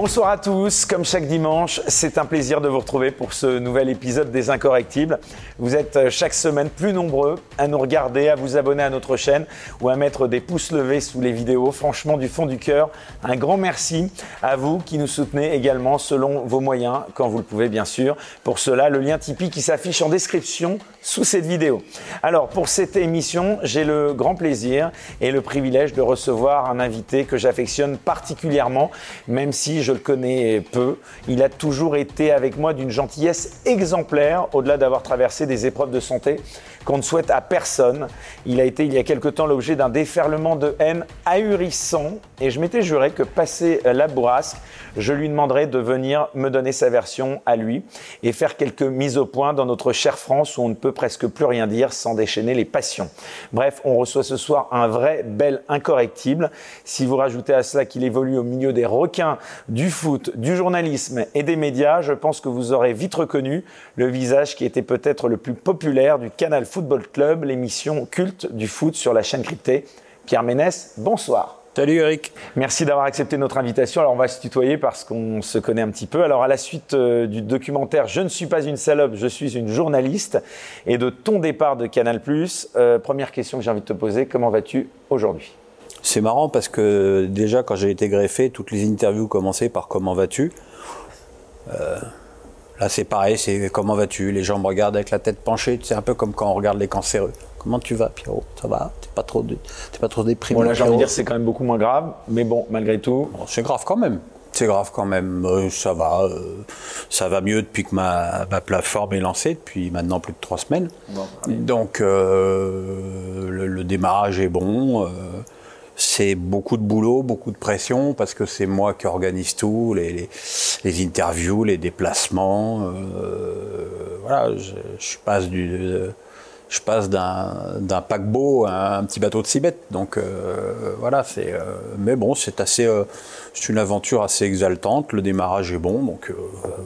Bonsoir à tous, comme chaque dimanche, c'est un plaisir de vous retrouver pour ce nouvel épisode des Incorrectibles. Vous êtes euh, chaque semaine plus nombreux à nous regarder, à vous abonner à notre chaîne ou à mettre des pouces levés sous les vidéos. Franchement, du fond du cœur, un grand merci à vous qui nous soutenez également selon vos moyens, quand vous le pouvez bien sûr. Pour cela, le lien Tipeee qui s'affiche en description sous cette vidéo. Alors, pour cette émission, j'ai le grand plaisir et le privilège de recevoir un invité que j'affectionne particulièrement, même si je le connais peu. Il a toujours été avec moi d'une gentillesse exemplaire, au-delà d'avoir traversé des épreuves de santé qu'on ne souhaite à personne. Il a été il y a quelque temps l'objet d'un déferlement de haine ahurissant et je m'étais juré que passé la bourrasque, je lui demanderais de venir me donner sa version à lui et faire quelques mises au point dans notre chère France où on ne peut presque plus rien dire sans déchaîner les passions. Bref, on reçoit ce soir un vrai bel incorrectible. Si vous rajoutez à cela qu'il évolue au milieu des requins, du foot, du journalisme et des médias, je pense que vous aurez vite reconnu le visage qui était peut-être le plus populaire du canal Foot Football Club, l'émission culte du foot sur la chaîne cryptée. Pierre Ménès, bonsoir. Salut Eric. Merci d'avoir accepté notre invitation. Alors on va se tutoyer parce qu'on se connaît un petit peu. Alors à la suite euh, du documentaire Je ne suis pas une salope, je suis une journaliste et de ton départ de Canal+, euh, première question que j'ai envie de te poser, comment vas-tu aujourd'hui? C'est marrant parce que déjà quand j'ai été greffé, toutes les interviews commençaient par comment vas-tu? Euh, Là, c'est pareil, c'est comment vas-tu? Les gens me regardent avec la tête penchée. C'est un peu comme quand on regarde les cancéreux. Comment tu vas, Pierrot? Ça va? T'es pas trop, t'es pas trop déprimé Bon, là, j'ai envie de dire, c'est quand même beaucoup moins grave, mais bon, malgré tout. c'est grave quand même. C'est grave quand même. Euh, ça va, euh, ça va mieux depuis que ma, plateforme est lancée depuis maintenant plus de trois semaines. Donc euh, le, le, démarrage est bon c'est beaucoup de boulot, beaucoup de pression, parce que c'est moi qui organise tout, les, les, interviews, les déplacements. Euh, voilà, je, passe du, je passe d'un paquebot à un petit bateau de six bêtes. Donc euh, voilà, c'est. Euh, mais bon, c'est assez, c'est une aventure assez exaltante. Le démarrage est bon, donc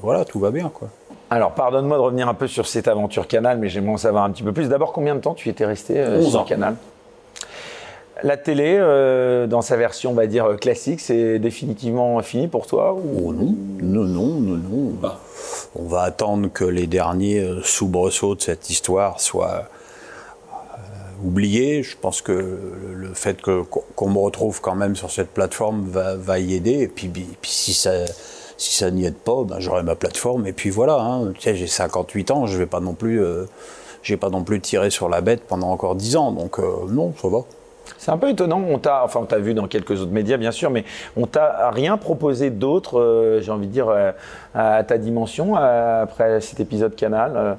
voilà, tout va bien, quoi. Alors, pardonne-moi de revenir un peu sur cette aventure Canal, mais j'aimerais en savoir un petit peu plus. D'abord, combien de temps tu étais resté sur Canal? La télé, euh, dans sa version, on va dire, classique, c'est définitivement fini pour toi Oh non, non, non, non, non. Bah, on va attendre que les derniers euh, soubresauts de cette histoire soient euh, oubliés. Je pense que le, fait qu'on me retrouve quand même sur cette plateforme va, y aider. Et puis, si ça si ça n'y aide pas, ben, j'aurai ma plateforme. Et puis voilà, hein. j'ai 58 ans, je vais pas non plus, j'ai pas non plus tiré sur la bête pendant encore 10 ans. Donc non, ça va. C'est un peu étonnant. On t'a, enfin, on t'a vu dans quelques autres médias, bien sûr, mais on t'a rien proposé d'autre, euh, j'ai envie de dire, euh, à ta dimension euh, après cet épisode Canal.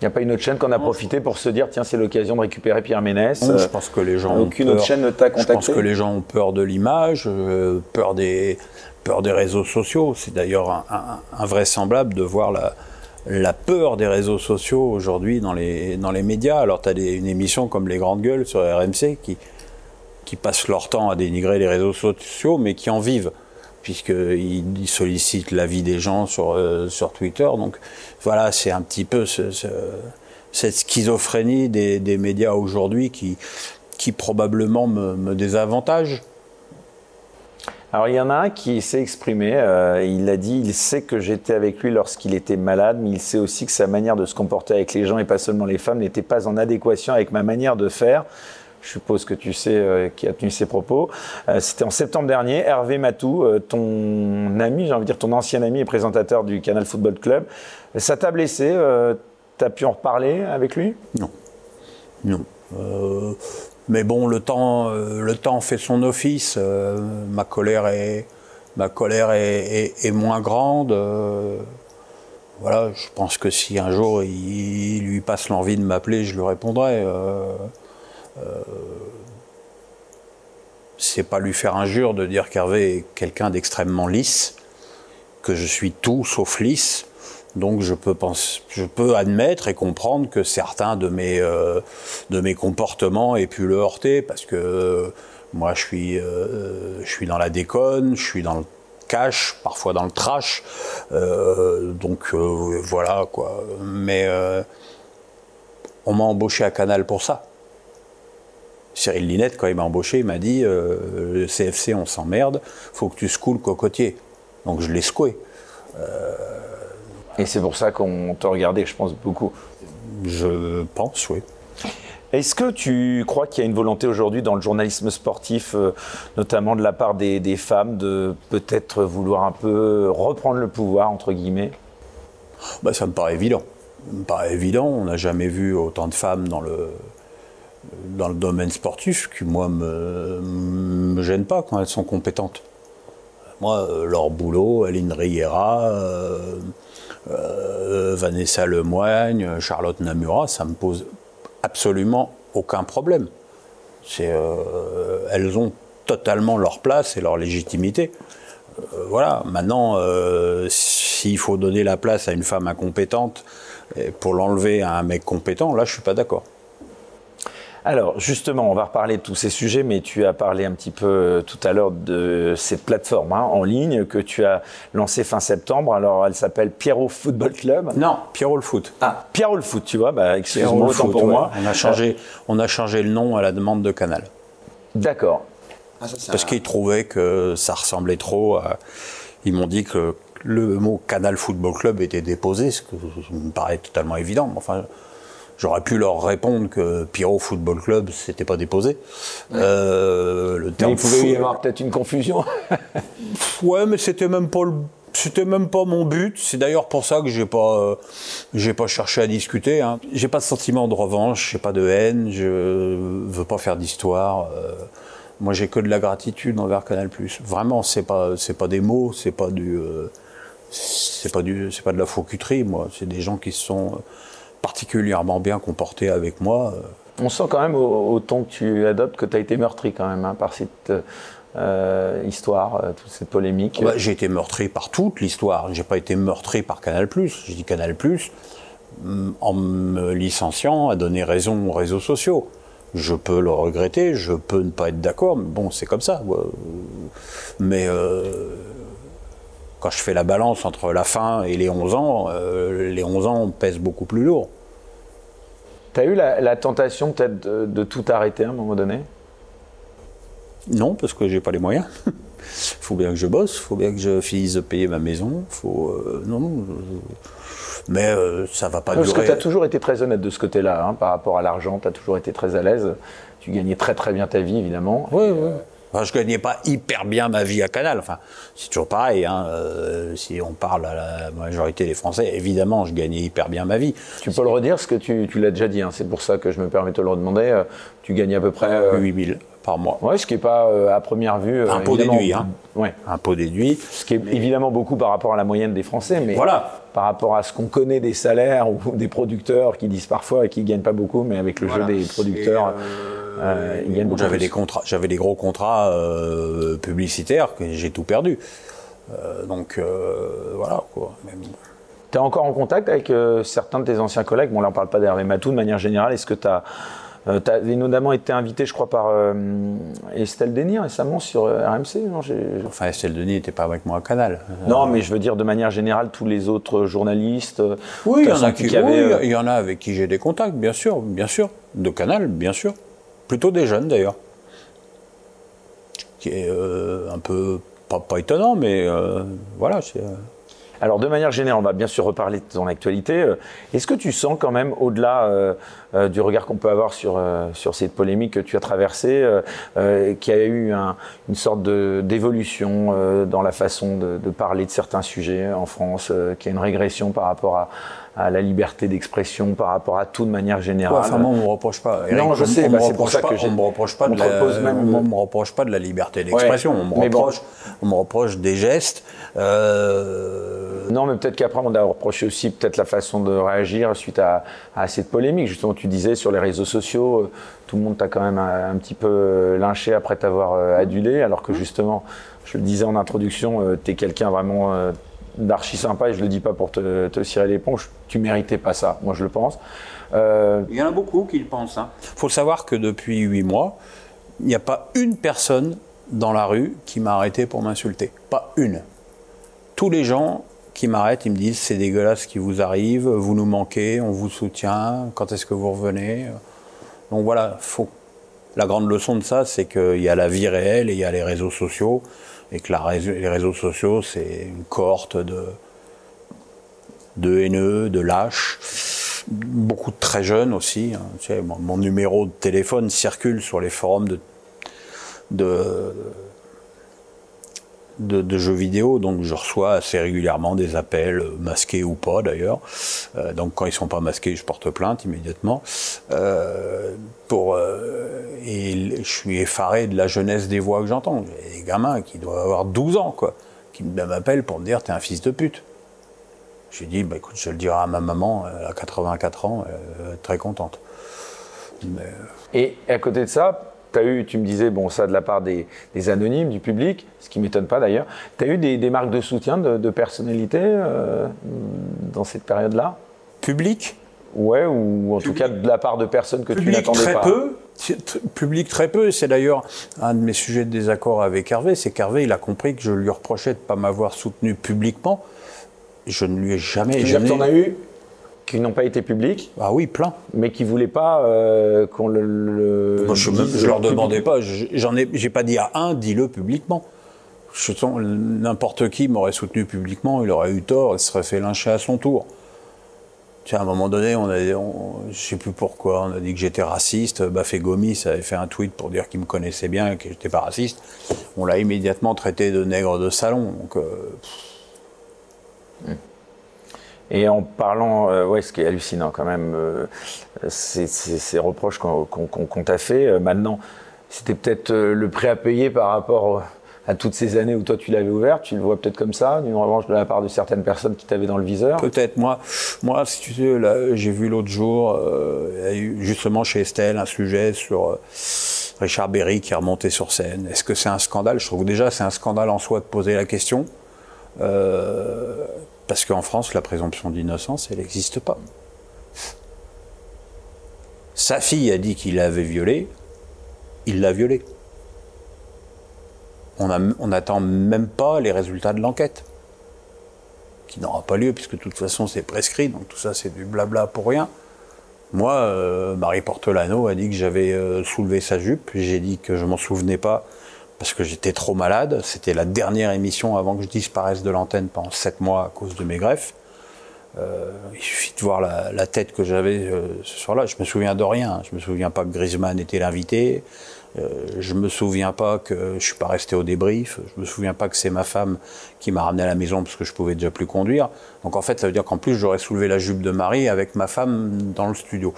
Il n'y a pas une autre chaîne qu'on a profité pour se dire tiens c'est l'occasion de récupérer Pierre Ménès. je pense que les gens aucune autre chaîne ne t'a contacté. Je pense que les gens ont peur de l'image, peur des peur des réseaux sociaux. C'est d'ailleurs invraisemblable de voir la, la peur des réseaux sociaux aujourd'hui dans les, dans les médias. Alors, tu as une émission comme Les Grandes Gueules sur RMC qui, qui passent leur temps à dénigrer les réseaux sociaux, mais qui en vivent, puisqu'ils sollicitent l'avis des gens sur, euh, sur Twitter. Donc, voilà, c'est un petit peu cette schizophrénie des, des médias aujourd'hui qui, qui probablement me, me désavantage. Alors il y en a un qui s'est exprimé, euh, il a dit, il sait que j'étais avec lui lorsqu'il était malade, mais il sait aussi que sa manière de se comporter avec les gens et pas seulement les femmes n'était pas en adéquation avec ma manière de faire. Je suppose que tu sais euh, qui a tenu ces propos. Euh, c'était en septembre dernier. Hervé Matou, ton ami, j'ai envie de dire ton ancien ami et présentateur du Canal Football Club, ça t'a blessé Tu as pu en reparler avec lui? Non. Non. Mais bon, le temps, euh, le temps fait son office. Euh, ma colère est, moins grande. Euh, voilà, je pense que si un jour il, lui passe l'envie de m'appeler, je lui répondrai. c'est pas lui faire injure de dire qu'Hervé est quelqu'un d'extrêmement lisse, que je suis tout sauf lisse. Donc je peux, penser, admettre et comprendre que certains de mes, euh, de mes comportements aient pu le heurter, parce que euh, moi je suis, euh, je suis dans la déconne, je suis dans le cash, parfois dans le trash, donc voilà quoi. Mais on m'a embauché à Canal pour ça. Cyril Linette, quand il m'a embauché, il m'a dit CFC, on s'emmerde, faut que tu secoues le cocotier. Donc je l'ai secoué. Et c'est pour ça qu'on t'a regardé, je pense, beaucoup. Je pense, oui. Est-ce que tu crois qu'il y a une volonté aujourd'hui dans le journalisme sportif, euh, notamment de la part des, femmes, de peut-être vouloir un peu reprendre le pouvoir, entre guillemets? Bah, Ça me paraît évident. Ça me paraît évident. On n'a jamais vu autant de femmes dans le, dans le domaine sportif qui, moi, me, me gêne pas quand elles sont compétentes. Moi, euh, leur boulot, Aline Riera, euh, Vanessa Lemoigne, Charlotte Namura, ça me pose absolument aucun problème. Euh, elles ont totalement leur place et leur légitimité. Euh, voilà, maintenant, euh, s'il faut donner la place à une femme incompétente pour l'enlever à un mec compétent, là, je suis pas d'accord. Alors justement, on va reparler de tous ces sujets, mais tu as parlé un petit peu euh, tout à l'heure de cette plateforme hein, en ligne que tu as lancée fin septembre. Alors elle s'appelle Pierrot Football Club. Non, Pierrot le Foot. Ah, Pierrot le Foot, tu vois, bah, excuse-moi autant pour moi. On a, changé, on a changé le nom à la demande de Canal. D'accord. Ah, Parce qu'ils trouvaient que ça ressemblait trop à... Ils m'ont dit que le mot Canal Football Club était déposé, ce qui me paraît totalement évident. Mais enfin, J'aurais pu leur répondre que Pierrot Football Club, c'était pas déposé. Euh, le terme mais il pouvait y avoir peut-être une confusion. ouais, mais c'était même pas le c'était même pas mon but. C'est d'ailleurs pour ça que j'ai pas, euh, j'ai pas cherché à discuter. Hein. J'ai pas de sentiment de revanche, j'ai pas de haine, je veux pas faire d'histoire. Euh. moi, j'ai que de la gratitude envers Canal+. Vraiment, c'est pas, c'est pas des mots, c'est pas du, c'est pas du, c'est pas de la faux cuterie. Moi, c'est des gens qui se sont particulièrement bien comporté avec moi. On sent quand même au, ton que tu adoptes que tu as été meurtri quand même hein, par cette euh, histoire, euh, toute cette polémique. Bah, j'ai été meurtri par toute l'histoire. J'ai pas été meurtri par Canal+. J'ai dit Canal+, mm, en me licenciant, a donné raison aux réseaux sociaux. Je peux le regretter, je peux ne pas être d'accord, mais bon, c'est comme ça. Mais euh, quand je fais la balance entre la fin et les 11 ans, euh, les 11 ans pèsent beaucoup plus lourd. Tu as eu la, tentation peut-être de, tout arrêter à un moment donné? Non, parce que j'ai pas les moyens. Il faut bien que je bosse, il faut bien que je finisse de payer ma maison. Faut, euh, non, non. Mais euh, ça va pas durer. Parce que tu as toujours été très honnête de ce côté-là, hein, par rapport à l'argent, tu as toujours été très à l'aise. Tu gagnais très très bien ta vie, évidemment. Oui, oui. Enfin, je gagnais pas hyper bien ma vie à Canal. Enfin, c'est toujours pareil. Hein. Euh, si on parle à la majorité des Français, évidemment, je gagnais hyper bien ma vie. Tu peux le redire, ce que tu, tu l'as déjà dit. Hein. C'est pour ça que je me permets de te le redemander. Euh, tu gagnais à peu près euh... 8000 par mois. Ouais, ce qui n'est pas euh, à première vue. un pot déduit. Hein. Ouais. Un pot déduit. Ce qui est évidemment beaucoup par rapport à la moyenne des Français, mais voilà. par rapport à ce qu'on connaît des salaires ou des producteurs qui disent parfois qu'ils ne gagnent pas beaucoup, mais avec le jeu des producteurs. Euh, j'avais des contrats, j'avais des gros contrats euh, publicitaires que j'ai tout perdu. Euh, donc voilà quoi. Tu es encore en contact avec certains de tes anciens collègues? Bon, là, on ne parle pas d'Hervé Matou de manière générale. Est-ce que tu as, notamment été invité, je crois, par Estelle Denis récemment sur RMC non Enfin, Estelle Denis n'était pas avec moi à Canal. Non, mais je veux dire de manière générale, tous les autres journalistes. Oui, il y, en a qui, il y en a avec qui j'ai des contacts, bien sûr, bien sûr. De Canal, bien sûr. Plutôt des jeunes d'ailleurs. Qui est euh, un peu, pas, étonnant, mais euh, voilà. Euh. Alors de manière générale, on va bien sûr reparler de ton actualité. Est-ce que tu sens quand même, au-delà du regard qu'on peut avoir sur, sur cette polémique que tu as traversée, qu'il y a eu une sorte d'évolution dans la façon de, de, parler de certains sujets en France, qu'il y a une régression par rapport à, à la liberté d'expression par rapport à tout de manière générale. enfin, moi, on me reproche pas. non, je sais, bah, c'est pour ça que je me reproche pas de la, on, me reproche pas de la liberté d'expression. on, me reproche, on me reproche des gestes. Euh... Non, mais peut-être qu'après, on a reproché aussi peut-être la façon de réagir suite à, à, cette polémique. Justement, tu disais sur les réseaux sociaux, euh, tout le monde t'a quand même un, petit peu euh, lynché après t'avoir adulé, alors que mmh. justement, je le disais en introduction, tu es quelqu'un vraiment d'archi sympa et je le dis pas pour te, te cirer l'éponge. Tu méritais pas ça, moi je le pense. Euh, il y en a beaucoup qui le pensent. Il hein. faut savoir que depuis huit mois, il n'y a pas une personne dans la rue qui m'a arrêté pour m'insulter. Pas une. Tous les gens qui m'arrêtent, ils me disent c'est dégueulasse ce qui vous arrive, vous nous manquez, on vous soutient, quand est-ce que vous revenez? Donc voilà, faut La grande leçon de ça, c'est qu'il y a la vie réelle et il y a les réseaux sociaux, et que les réseaux sociaux, c'est une cohorte de, haineux, de lâches, beaucoup de très jeunes aussi. Hein. Mon, numéro de téléphone circule sur les forums de, de, jeux vidéo, donc je reçois assez régulièrement des appels, masqués ou pas d'ailleurs. Euh, donc quand ils sont pas masqués, je porte plainte immédiatement. Euh, pour, euh, et je suis effaré de la jeunesse des voix que j'entends. Des gamins qui doivent avoir 12 ans, quoi, qui m'appellent pour me dire t'es un fils de pute. J'ai dit, bah, écoute, je le dirai à ma maman, à 84 ans, très contente. Mais... Et à côté de ça, as eu, tu me disais, bon, ça de la part des, anonymes, du public, ce qui ne m'étonne pas d'ailleurs. Tu as eu des, marques de soutien de, de personnalité euh, dans cette période-là? Public? Ouais, ou en tout cas de la part de personnes que tu n'attendais pas. Très peu. Public très peu. C'est d'ailleurs un de mes sujets de désaccord avec Hervé. C'est qu'Hervé, il a compris que je lui reprochais de ne pas m'avoir soutenu publiquement. Je ne lui ai jamais. Tu en as eu qui n'ont pas été publics. Ah oui, plein. Mais qui voulaient pas euh, qu'on le. Moi, je, ne leur demandais pas. J'en ai, j'ai pas dit à un, dis-le publiquement. N'importe qui m'aurait soutenu publiquement, il aurait eu tort, il serait fait lyncher à son tour. Tiens, à un moment donné, on a, je sais plus pourquoi, on a dit que j'étais raciste. Bafé Gomis avait fait un tweet pour dire qu'il me connaissait bien et que j'étais pas raciste. On l'a immédiatement traité de nègre de salon. Donc, euh, et en parlant, euh, ouais, ce qui est hallucinant quand même, euh, ces reproches qu'on t'a fait, euh, maintenant, c'était peut-être le prêt à payer par rapport à toutes ces années où toi tu l'avais ouvert, tu le vois peut-être comme ça, une revanche de la part de certaines personnes qui t'avaient dans le viseur Peut-être. Moi, moi, si tu sais, j'ai vu l'autre jour, justement chez Estelle un sujet sur Richard Berry qui est remonté sur scène. Est-ce que c'est un scandale? Je trouve déjà c'est un scandale en soi de poser la question. Parce qu'en France, la présomption d'innocence, elle n'existe pas. Sa fille a dit qu'il l'avait violée, il l'a violée. On n'attend même pas les résultats de l'enquête, qui n'aura pas lieu, puisque de toute façon c'est prescrit, donc tout ça c'est du blabla pour rien. Moi, euh, Marie Portolano a dit que j'avais euh, soulevé sa jupe, j'ai dit que je m'en souvenais pas parce que j'étais trop malade. C'était la dernière émission avant que je disparaisse de l'antenne pendant sept mois à cause de mes greffes. Euh, il suffit de voir la, tête que j'avais euh, ce soir-là. Je me souviens de rien. Je me souviens pas que Griezmann était l'invité. Euh, je me souviens pas que je suis pas resté au débrief. Je me souviens pas que c'est ma femme qui m'a ramené à la maison parce que je pouvais déjà plus conduire. Donc en fait, ça veut dire qu'en plus j'aurais soulevé la jupe de Marie avec ma femme dans le studio.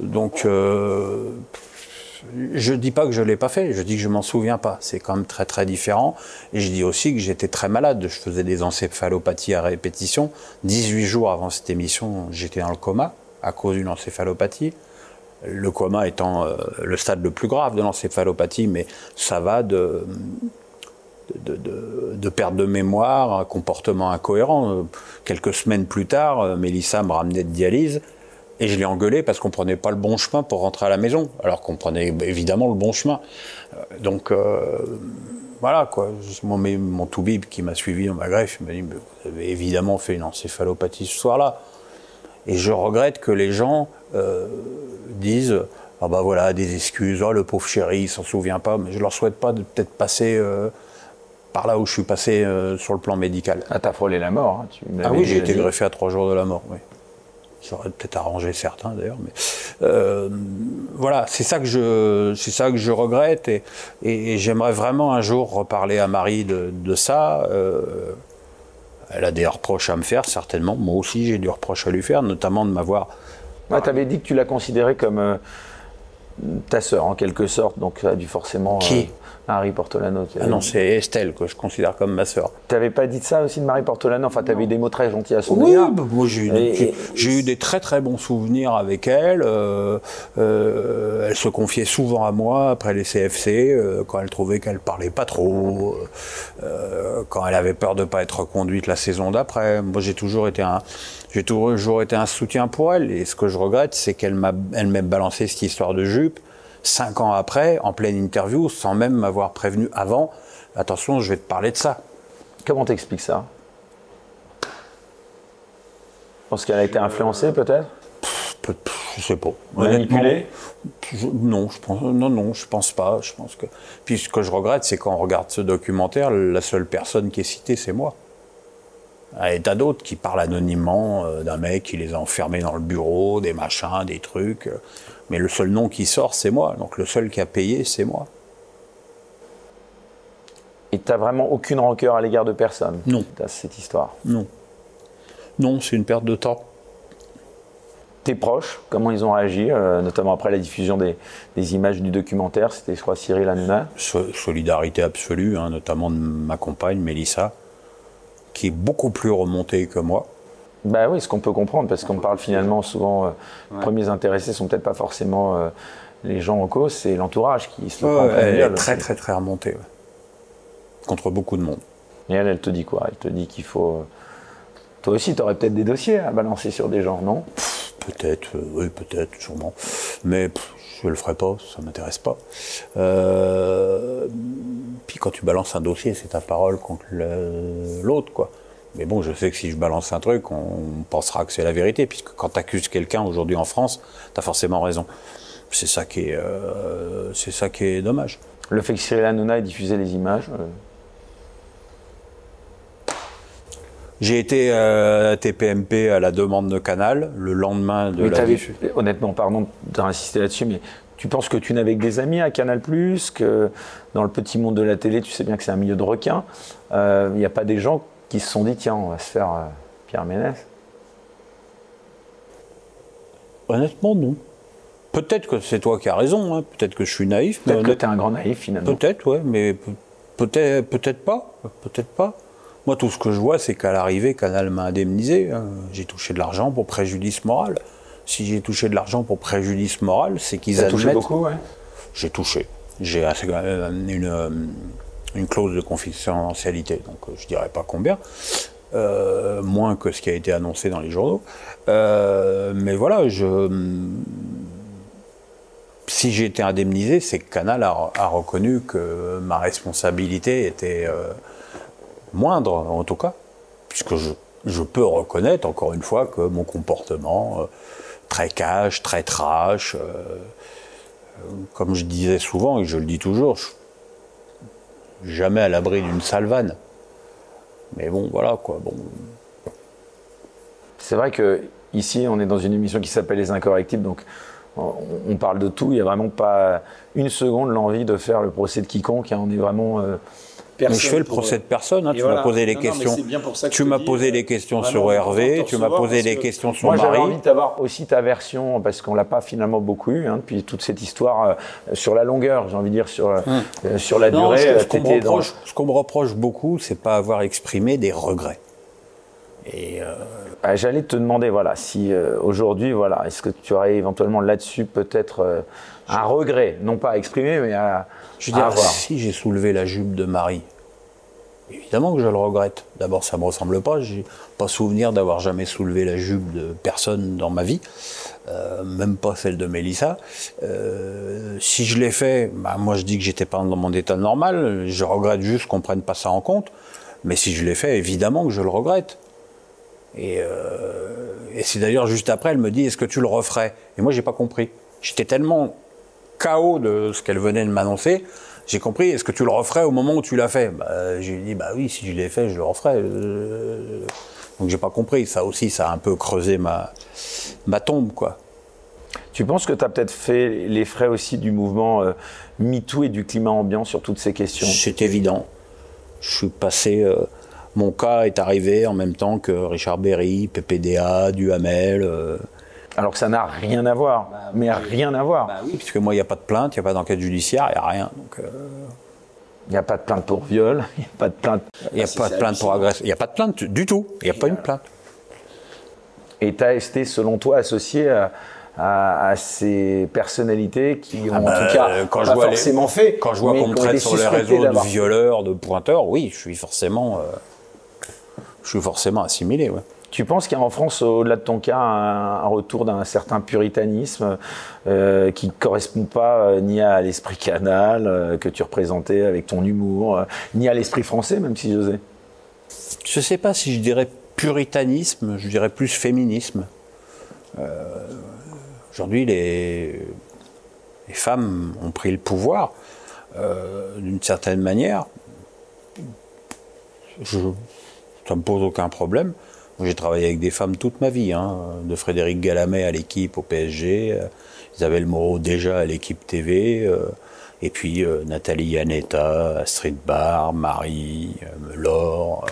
Donc euh, je dis pas que je l'ai pas fait, je dis que je m'en souviens pas. C'est quand même très très différent. Et je dis aussi que j'étais très malade. Je faisais des encéphalopathies à répétition. 18 jours avant cette émission, j'étais dans le coma à cause d'une encéphalopathie. Le coma étant euh, le stade le plus grave de l'encéphalopathie, mais ça va de, de, de, perte de mémoire, un comportement incohérent. Quelques semaines plus tard, Mélissa me ramenait de dialyse et je l'ai engueulé parce qu'on prenait pas le bon chemin pour rentrer à la maison, alors qu'on prenait évidemment le bon chemin. Euh, donc euh, voilà quoi. Mon, mon toubib qui m'a suivi dans ma greffe, il m'a dit Vous avez évidemment fait une encéphalopathie ce soir-là. Et je regrette que les gens euh, disent Ah bah voilà, des excuses, oh, le pauvre chéri, il s'en souvient pas, mais je leur souhaite pas de peut-être passer. par là où je suis passé sur le plan médical. Ah, t'as frôlé la mort. Hein, tu ah oui, j'ai été greffé à trois jours de la mort. Oui. Ça aurait peut-être arrangé certains d'ailleurs, mais euh, voilà, c'est ça que je, c'est ça que je regrette et, et, j'aimerais vraiment un jour reparler à Marie de, de ça. Euh, elle a des reproches à me faire certainement. Moi aussi, j'ai des reproches à lui faire, notamment de m'avoir. Tu avais dit que tu la considérais comme euh, ta sœur en quelque sorte, donc ça a dû forcément. Qui? Marie Portolano. Ah non, c'est Estelle que je considère comme ma sœur. Tu n'avais pas dit ça aussi de Marie Portolano Enfin, tu avais eu des mots très gentils à son oui, égard. Bah, moi, j'ai eu, eu, des très très bons souvenirs avec elle. Euh, euh, elle se confiait souvent à moi après les CFC, euh, quand elle trouvait qu'elle parlait pas trop, quand elle avait peur de pas être reconduite la saison d'après. Moi, j'ai toujours été un, j'ai toujours été un soutien pour elle. Et ce que je regrette, c'est qu'elle m'a, elle m'a balancé cette histoire de jupe cinq ans après, en pleine interview, sans même m'avoir prévenu avant, attention, je vais te parler de ça. Comment t'expliques ça? Pense qu'elle a été influencée peut-être? Je sais pas. Manipulé Non, je pense, non, non, je pense pas. Je pense que. Puis ce que je regrette, c'est quand on regarde ce documentaire, la seule personne qui est citée, c'est moi. Et t'as d'autres qui parlent anonymement euh, d'un mec qui les a enfermés dans le bureau, des machins, des trucs. Mais le seul nom qui sort, c'est moi. Donc le seul qui a payé, c'est moi. Et t'as vraiment aucune rancœur à l'égard de personne? Non. Dans cette histoire? Non. Non, c'est une perte de temps. Tes proches, comment ils ont réagi, euh, notamment après la diffusion des, images du documentaire? C'était, je crois, Cyril Hanouna Solidarité absolue, hein, notamment de ma compagne, Mélissa, qui est beaucoup plus remontée que moi. Bah oui, ce qu'on peut comprendre, parce qu'on parle finalement souvent, euh, les premiers intéressés sont peut-être pas forcément euh, les gens en cause, c'est l'entourage qui se le prend Elle est très très très remontée, contre beaucoup de monde. Et elle, elle te dit quoi? Elle te dit qu'il faut... Toi aussi, tu aurais peut-être des dossiers à balancer sur des gens, non? Peut-être, euh, oui, peut-être, sûrement. Mais je le ferai pas, ça m'intéresse pas. Euh, puis quand tu balances un dossier, c'est ta parole contre l'autre, quoi. Mais bon, je sais que si je balance un truc, on pensera que c'est la vérité, puisque quand tu accuses quelqu'un aujourd'hui en France, tu as forcément raison. C'est ça qui est, euh, c'est ça qui est dommage. Le fait que Cyril Hanouna ait diffusé les images, J'ai été euh, à TPMP à la demande de Canal le lendemain de la Honnêtement, pardon d'insister là-dessus, mais tu penses que tu n'avais que des amis à Canal que dans le petit monde de la télé, tu sais bien que c'est un milieu de requins. Il euh, n'y a pas des gens qui se sont dit tiens, on va se faire euh, Pierre Ménès Honnêtement, non. Peut-être que c'est toi qui as raison, hein. peut-être que je suis naïf. Peut-être que tu es un grand naïf finalement. Peut-être, ouais, mais peut-être peut-être pas. Peut-être pas. Moi, tout ce que je vois, c'est qu'à l'arrivée, Canal m'a indemnisé. Hein. J'ai touché de l'argent pour préjudice moral. Si j'ai touché de l'argent pour préjudice moral, c'est qu'ils admettent. touché beaucoup, ouais. J'ai touché. J'ai une, euh, une clause de confidentialité, donc euh, je dirais pas combien. Euh, moins que ce qui a été annoncé dans les journaux. mais voilà, je, si j'ai été indemnisé, c'est que Canal a, reconnu que ma responsabilité était moindre en tout cas, puisque je, peux reconnaître encore une fois que mon comportement euh, très cash, très trash, euh, comme je disais souvent et je le dis toujours, jamais à l'abri d'une salvane. Mais bon, voilà quoi. Bon. C'est vrai que ici, on est dans une émission qui s'appelle Les Incorrectibles, donc on, parle de tout. Il n'y a vraiment pas une seconde l'envie de faire le procès de quiconque. Hein. On est vraiment mais je fais le procès de personne. Hein, tu m'as posé les questions. tu m'as posé les questions sur Hervé. Tu m'as posé les questions sur Marie. Moi, j'avais envie d'avoir aussi ta version parce qu'on l'a pas finalement beaucoup eu hein, depuis toute cette histoire euh, sur la longueur. J'ai envie de dire sur euh, hum. euh, sur la durée. Ce, qu'on me, reproche, ce qu'on me reproche beaucoup, c'est pas avoir exprimé des regrets. Et bah, j'allais te demander, voilà, si aujourd'hui, voilà, est-ce que tu aurais éventuellement là-dessus peut-être un regret, non pas à exprimer, mais à, je veux dire, si j'ai soulevé la jupe de Marie, évidemment que je le regrette. D'abord, ça me ressemble pas. J'ai pas souvenir d'avoir jamais soulevé la jupe de personne dans ma vie, euh, même pas celle de Mélissa. Euh, si je l'ai fait, bah, moi je dis que j'étais pas dans mon état normal. Je regrette juste qu'on prenne pas ça en compte. Mais si je l'ai fait, évidemment que je le regrette. Et, euh, et c'est d'ailleurs juste après, elle me dit Est-ce que tu le referais? Et moi, j'ai pas compris. J'étais tellement chaos de ce qu'elle venait de m'annoncer, j'ai compris, est-ce que tu le referais au moment où tu l'as fait? Bah, J'ai dit, bah oui, si je l'ai fait, je le referais. Euh, donc j'ai pas compris. Ça aussi, ça a un peu creusé ma, ma tombe, quoi. Tu penses que tu as peut-être fait les frais aussi du mouvement euh, MeToo et du climat ambiant sur toutes ces questions? C'est évident. Je suis passé. Euh, mon cas est arrivé en même temps que Richard Berry, PPDA, Duhamel. Alors que ça n'a rien à voir, bah, mais rien à voir. Bah oui, puisque moi, il n'y a pas de plainte, il n'y a pas d'enquête judiciaire, il n'y a rien. Donc, euh, Il n'y a pas de plainte pour viol, il n'y a pas de plainte. Il n'y a pas de plainte pour agression, il n'y a pas de plainte du tout, il n'y a pas une plainte. Et tu as été, selon toi, associé à, ces personnalités qui ont, ah en bah, tout cas, quand pas je vois forcément fait. Quand je vois qu'on me traite sur les réseaux de violeurs, de pointeurs, oui, je suis forcément, euh, je suis forcément assimilé. Ouais. Tu penses qu'il y a en France, au-delà de ton cas, un, retour d'un certain puritanisme euh, qui ne correspond pas euh, ni à l'esprit canal euh, que tu représentais avec ton humour, ni à l'esprit français, même si j'osais? Je ne sais pas si je dirais puritanisme, je dirais plus féminisme. Aujourd'hui, les, femmes ont pris le pouvoir d'une certaine manière. Ça me pose aucun problème. J'ai travaillé avec des femmes toute ma vie, hein, de Frédéric Galamet à l'équipe au PSG, euh, Isabelle Moreau déjà à l'équipe TV, euh, et puis euh, Nathalie Yanetta, Astrid Barr, Marie, euh, Laure.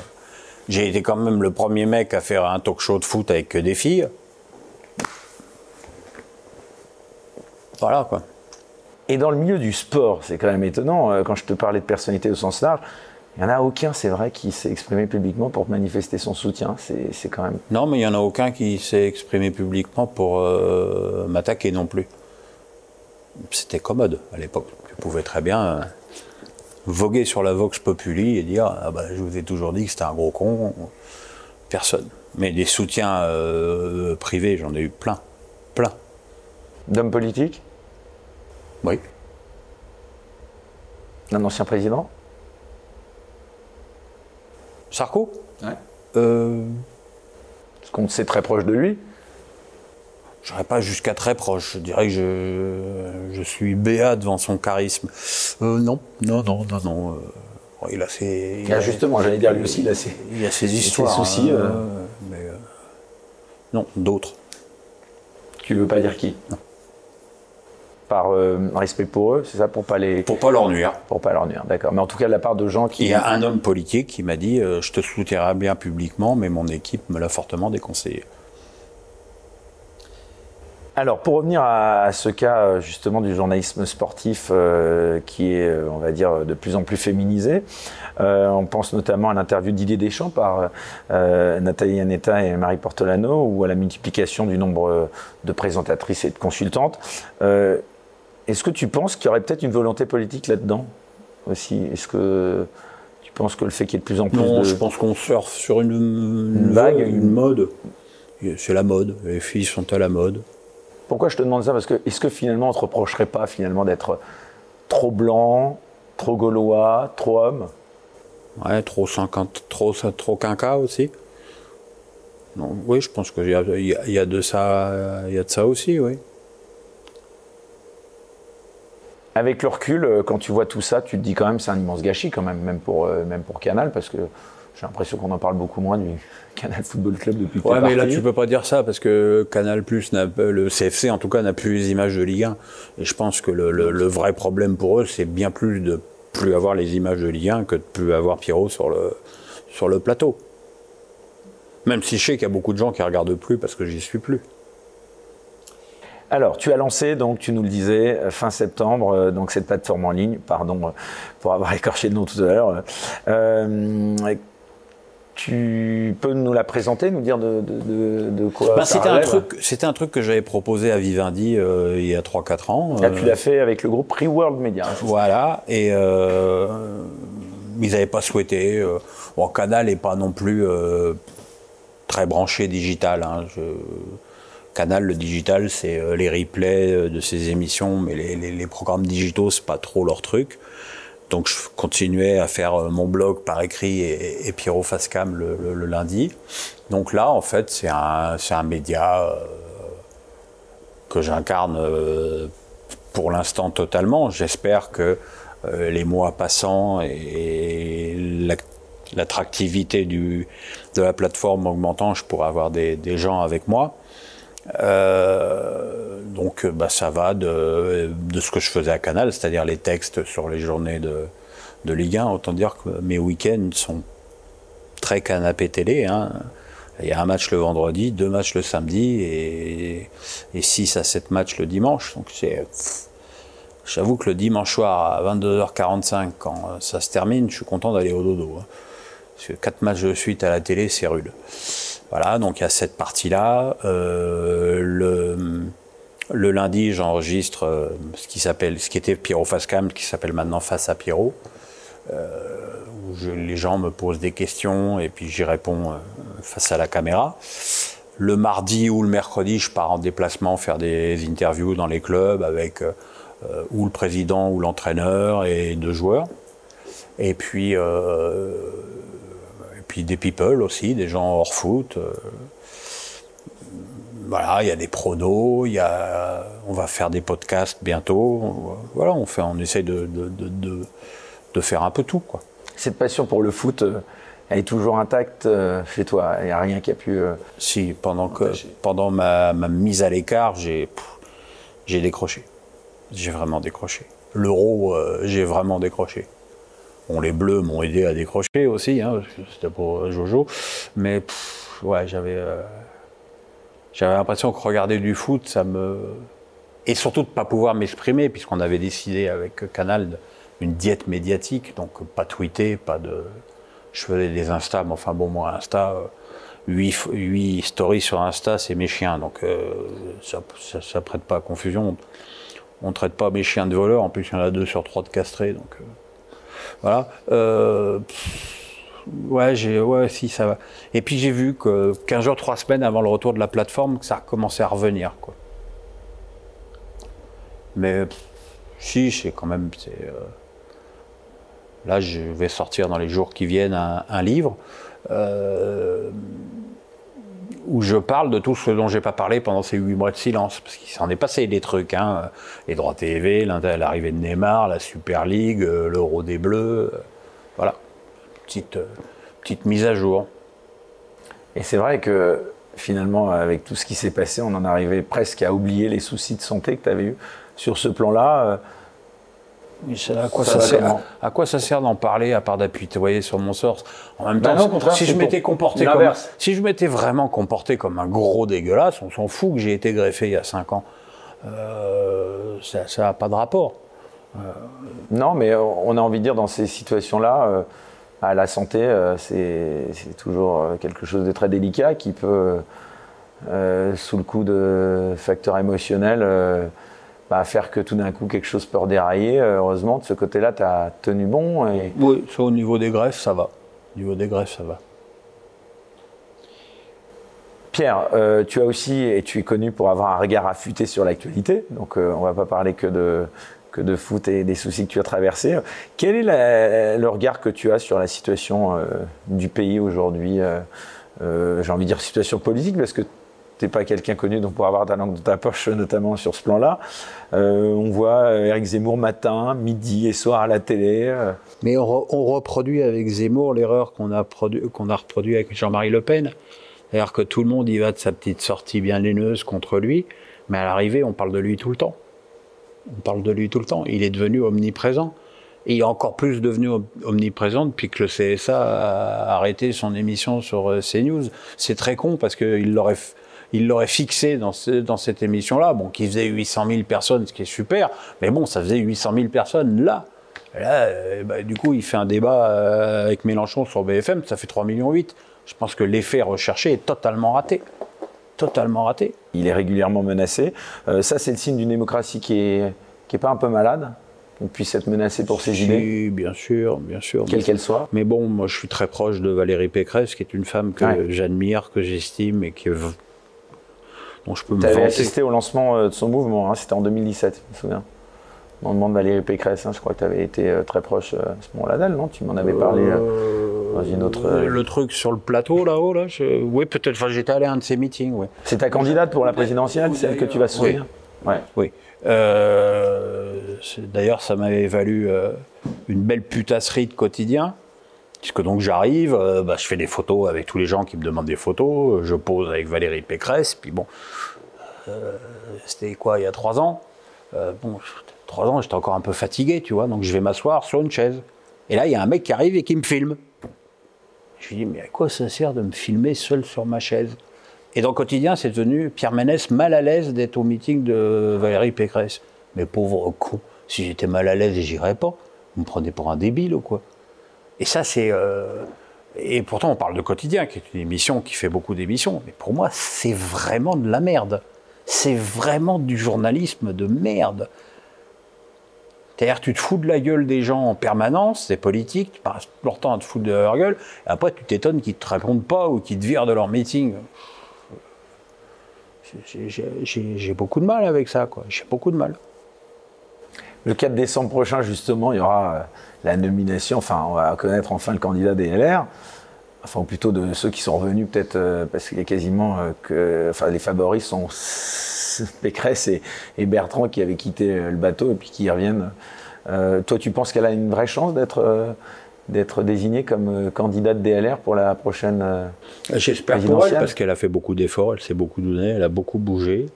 J'ai été quand même le premier mec à faire un talk show de foot avec des filles. Voilà quoi. Et dans le milieu du sport, c'est quand même étonnant, quand je te parlais de personnalité au sens large, il n'y en a aucun, c'est vrai, qui s'est exprimé publiquement pour manifester son soutien. C'est quand même. Non, mais il n'y en a aucun qui s'est exprimé publiquement pour euh, m'attaquer non plus. C'était commode à l'époque. Je pouvais très bien euh, voguer sur la Vox Populi et dire ah bah, Je vous ai toujours dit que c'était un gros con. Personne. Mais des soutiens euh, privés, j'en ai eu plein. Plein. D'homme politique Oui. D'un ancien président? Sarko Ouais. euh, Parce qu'on sait très proche de lui. Je n'irais pas jusqu'à très proche. Je dirais que je, je suis béat devant son charisme. Euh, non, non, non, non, non. euh, il a ses. il Ah, a- justement, j'allais dire lui aussi, là, c'est. Il y a ses ses histoires. soucis, hein, euh. mais, euh, non, d'autres. Tu veux pas dire qui? Non. Par euh, respect pour eux, c'est ça, pour pas les. Pour pas leur nuire. Pour pas leur nuire, d'accord. Mais en tout cas, de la part de gens qui. Il y a un homme politique qui m'a dit euh, Je te soutiendrai bien publiquement, mais mon équipe me l'a fortement déconseillé. Alors, pour revenir à, à ce cas euh, justement du journalisme sportif euh, qui est, on va dire, de plus en plus féminisé, euh, on pense notamment à l'interview d'Didier Deschamps par euh, Nathalie Anetta et Marie Portolano ou à la multiplication du nombre de présentatrices et de consultantes. Euh, Est-ce que tu penses qu'il y aurait peut-être une volonté politique là-dedans aussi? Est-ce que tu penses que le fait qu'il y ait de plus en plus Non, de... je pense qu'on surfe sur une, Une vague, une, une- mode. C'est la mode. Les filles sont à la mode. Pourquoi je te demande ça? Parce que est-ce que finalement on te reprocherait pas finalement d'être trop blanc, trop gaulois, trop homme? Ouais, trop 50, trop, trop quinca aussi. Non, oui, je pense qu'il y a, y y de ça, il y a de ça aussi, oui. Avec le recul, euh, quand tu vois tout ça, tu te dis quand même c'est un immense gâchis quand même, même pour, euh, même pour Canal, parce que j'ai l'impression qu'on en parle beaucoup moins du Canal Football Club depuis Ouais, mais là, tu peux pas dire ça parce que Canal n'a le CFC en tout cas n'a plus les images de Ligue 1. Et je pense que le, le- le vrai problème pour eux, c'est bien plus de plus avoir les images de Ligue 1 que de plus avoir Pierrot sur le, sur le plateau. Même si je sais qu'il y a beaucoup de gens qui regardent plus parce que j'y suis plus. Alors, tu as lancé, donc tu nous le disais, euh, fin septembre, euh, donc cette plateforme en ligne, pardon euh, pour avoir écorché le nom tout à l'heure. Euh, tu peux nous la présenter, nous dire de, de, de, de quoi Bah, c'était un truc, c'était un truc que j'avais proposé à Vivendi euh, il y a 3-4 ans. Là, Euh, tu l'as fait avec le groupe Reworld Media. hein, Voilà, et euh, ils n'avaient pas souhaité. bon, Canal n'est pas non plus très branché digital. hein, je- Canal, le digital, c'est euh, les replays euh, de ses émissions, mais les, programmes digitaux, c'est pas trop leur truc. Donc je continuais à faire euh, mon blog par écrit et, et Pierrot Facecam le, lundi. Donc là, en fait, c'est un, média que j'incarne pour l'instant totalement. J'espère que les mois passant et l'attractivité de la plateforme augmentant, je pourrai avoir des gens avec moi. Euh, donc bah, ça va de, de ce que je faisais à Canal, c'est-à-dire les textes sur les journées de, de Ligue 1. Autant dire que mes week-ends sont très canapé télé. hein. Il y a un match le vendredi, deux matchs le samedi et, et 6 à 7 matchs le dimanche. Donc c'est. J'avoue que le dimanche soir à 22h45, quand euh, ça se termine, je suis content d'aller au dodo. hein. Parce que 4 matchs de suite à la télé, c'est rude. Voilà, donc il y a cette partie-là. Euh, le, lundi, j'enregistre euh, ce qui s'appelle, ce qui était Pierrot Facecam, qui s'appelle maintenant Face à Pierrot où je- les gens me posent des questions et puis j'y réponds euh, face à la caméra. Le mardi ou le mercredi, je pars en déplacement faire des interviews dans les clubs avec euh, euh, ou le président ou l'entraîneur et deux joueurs. Et puis, euh, puis des people aussi, des gens hors foot. euh. voilà, il y a des pronos, il y a, on va faire des podcasts bientôt. Voilà, on fait, on essaye de, de, de, de faire un peu tout, quoi. Cette passion pour le foot, euh, elle est toujours intacte euh, chez toi. Il n'y a rien qui a pu. Si, pendant que, pendant ma, ma mise à l'écart, j'ai, j'ai décroché. J'ai vraiment décroché. L'euro, j'ai vraiment décroché. Bon, les Bleus m'ont aidé à décrocher aussi, hein, c'était pour Jojo. Mais ouais, j'avais j'avais l'impression que regarder du foot, ça me. Et surtout de ne pas pouvoir m'exprimer, puisqu'on avait décidé avec Canal une diète médiatique, donc pas tweeter, pas de. Je faisais des Insta, mais enfin bon, moi, Insta, 8, euh, 8 stories sur Insta, c'est mes chiens, donc euh, ça, ça, prête pas à confusion. On ne traite pas mes chiens de voleurs, en plus il y en a deux sur trois de castrés, donc euh, voilà. Ouais, j'ai, ouais, si, ça. Et puis j'ai vu que 15 jours, 3 semaines avant le retour de la plateforme, que ça recommençait à revenir. Mais, si, c'est quand même, c'est, euh, là, je vais sortir dans les jours qui viennent un, livre, euh, où je parle de tout ce dont j'ai pas parlé pendant ces 8 mois de silence, parce qu'il s'en est passé des trucs, hein, les droits TV, l'arrivée de Neymar, la Super League, euh, l'Euro des Bleus, voilà petite, euh, petite mise à jour. Et c'est vrai que finalement, avec tout ce qui s'est passé, on en arrivait presque à oublier les soucis de santé que tu avais eu sur ce plan-là. Euh, à, quoi ça, sert, à, quoi ça sert d'en parler à part d'appuyer sur mon sort En même bah temps, si je m'étais comporté comme, si je m'étais vraiment comporté comme un gros dégueulasse, on s'en fout que j'ai été greffé il y a 5 ans. Euh, ça n'a pas de rapport. Non, mais on a envie de dire dans ces situations-là, la santé, euh, c'est toujours euh, quelque chose de très délicat qui peut, euh, sous le coup de facteurs émotionnels, bah, faire que tout d'un coup quelque chose peut dérailler. heureusement, de ce côté-là, tu as tenu bon. Et... Oui, au niveau des greffes, ça va. Au niveau des greffes, ça va. Pierre, tu as aussi, et tu es connu pour avoir un regard affûté sur l'actualité, donc on ne va pas parler que de, que de foot et des soucis que tu as traversés. Quel est le regard que tu as sur la situation euh, du pays aujourd'hui euh, euh, J'ai envie de dire situation politique parce que tu n'es pas quelqu'un connu donc pour avoir ta langue dans ta poche, notamment sur ce plan-là. on voit Eric Zemmour matin, midi et soir à la télé. Mais on, reproduit avec Zemmour l'erreur qu'on a, qu'on a reproduit avec Jean-Marie Le Pen. C'est-à-dire que tout le monde y va de sa petite sortie bien laineuse contre lui, mais à l'arrivée, on parle de lui tout le temps. On parle de lui tout le temps. Il est devenu omniprésent. Il est encore plus devenu omniprésent depuis que le CSA a arrêté son émission sur euh, CNews. C'est très con parce qu'il l'aurait, il l'aurait fixé dans, dans cette émission-là, bon, qui faisait 800 000 personnes, ce qui est super, mais bon, ça faisait 800 000 personnes là. là, euh, bah, du coup, il fait un débat euh, avec Mélenchon sur BFM, ça fait 3,8 millions. Je pense que l'effet recherché est totalement raté totalement raté. Il est régulièrement menacé. Euh, ça, c'est le signe d'une démocratie qui est, qui est pas un peu malade qu'on puisse être menacé pour ses idées Oui, bien sûr, bien sûr. Quelle qu'elle soit. Mais bon, moi, je suis très proche de Valérie Pécresse, qui est une femme que j'admire, que j'estime et qui dont je peux me avais assisté au lancement euh, de son mouvement, hein, c'était en 2017, je me souviens. Dans le monde de Valérie Pécresse, hein, je crois que tu avais été euh, très proche à ce moment-là d'elle, non? Tu m'en avais parlé dans une autre. Euh, le truc sur le plateau là-haut, là, oui, peut-être. Enfin, j'étais allé à un de ces meetings, oui. C'est ta candidate pour la présidentielle, celle que tu vas soutenir? Oui. oui. Euh, d'ailleurs, ça m'avait valu euh, une belle putasserie de quotidien. Puisque donc j'arrive, bah, je fais des photos avec tous les gens qui me demandent des photos, je pose avec Valérie Pécresse, puis bon, c'était quoi, il y a trois ans? Bon, trois ans, j'étais encore un peu fatigué, tu vois, donc je vais m'asseoir sur une chaise. Et là, il y a un mec qui arrive et qui me filme. Je lui dis, mais à quoi ça sert de me filmer seul sur ma chaise? Et dans le quotidien, c'est devenu Pierre Ménès mal à l'aise d'être au meeting de Valérie Pécresse. Mais pauvre con, si j'étais mal à l'aise, j'irais pas. Vous me prenez pour un débile ou quoi? Et ça, c'est. Euh, et pourtant, on parle de quotidien, qui est une émission qui fait beaucoup d'émissions. Mais pour moi, c'est vraiment de la merde. C'est vraiment du journalisme de merde. C'est-à-dire tu te fous de la gueule des gens en permanence, c'est politique, tu passes leur temps à te foutre de leur gueule, et après tu t'étonnes qu'ils ne te répondent pas ou qu'ils te virent de leur meeting. J'ai beaucoup de mal avec ça, quoi. J'ai beaucoup de mal. Le 4 décembre prochain, justement, il y aura euh, la nomination, enfin, on va connaître enfin le candidat des LR. enfin plutôt de ceux qui sont revenus peut-être parce qu'il y a quasiment que, enfin les favoris sont Pécresse et, et, Bertrand qui avaient quitté le bateau et puis qui reviennent. toi, tu penses qu'elle a une vraie chance d'être d'être désignée comme candidate DLR pour la prochaine J'espère pour elle parce qu'elle a fait beaucoup d'efforts, elle s'est beaucoup donnée, elle a beaucoup bougé.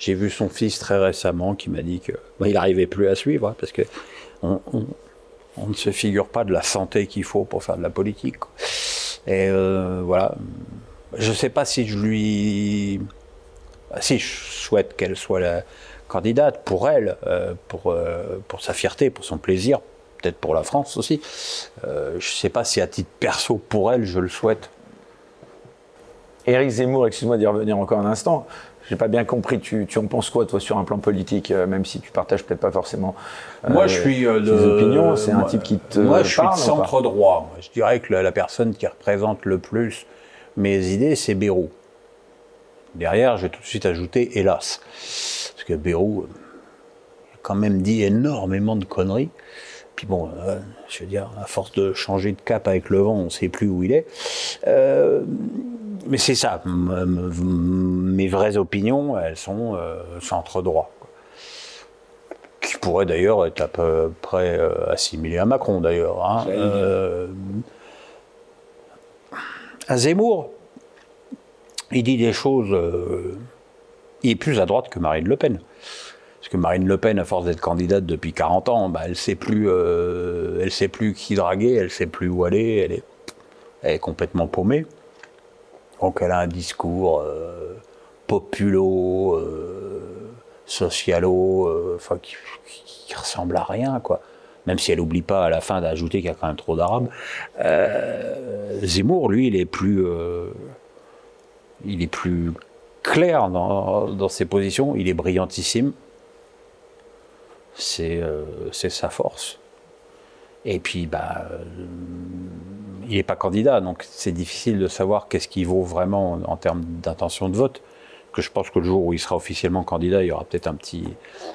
J'ai vu son fils très récemment qui m'a dit qu'il bah, n'arrivait plus à suivre hein, parce que on, ne se figure pas de la santé qu'il faut pour faire de la politique. Et euh, voilà. Je ne sais pas si je lui. Si je souhaite qu'elle soit la candidate pour elle, euh, pour, euh, pour sa fierté, pour son plaisir, peut-être pour la France aussi. je ne sais pas si à titre perso pour elle, je le souhaite. Éric Zemmour, excuse-moi d'y revenir encore un instant, j'ai pas bien compris. Tu, tu, en penses quoi, toi, sur un plan politique, euh, même si tu partages peut-être pas forcément euh, moi, je suis euh, opinions. C'est un type qui te Moi, je suis de centre droit. Je dirais que la, personne qui représente le plus mes idées, c'est Bérou. Derrière, je vais tout de suite ajouter hélas, parce que Bérou a quand même dit énormément de conneries. Puis bon, je veux dire, à force de changer de cap avec le vent, on ne sait plus où il est. Euh, mais c'est ça, mes vraies opinions, elles sont euh, centre droit. Qui pourrait d'ailleurs être à peu près euh, assimilé à Macron d'ailleurs. Hein. Euh, à Zemmour, il dit des choses. il est plus à droite que Marine Le Pen. Parce que Marine Le Pen, à force d'être candidate depuis 40 ans, bah, elle sait plus, elle sait plus qui draguer, elle sait plus où aller, elle est, elle est complètement paumée. Donc elle a un discours euh, populo, euh, socialo, euh, enfin qui, ressemble à rien quoi. Même si elle n'oublie pas à la fin d'ajouter qu'il y a quand même trop d'arabes. Zemmour, lui, il est plus, il est plus clair dans, ses positions. Il est brillantissime. C'est sa force. Et puis, bah, il n'est pas candidat, donc c'est difficile de savoir qu'est-ce qui vaut vraiment en, termes d'intention de vote. Que je pense que le jour où il sera officiellement candidat, il y aura peut-être un petit,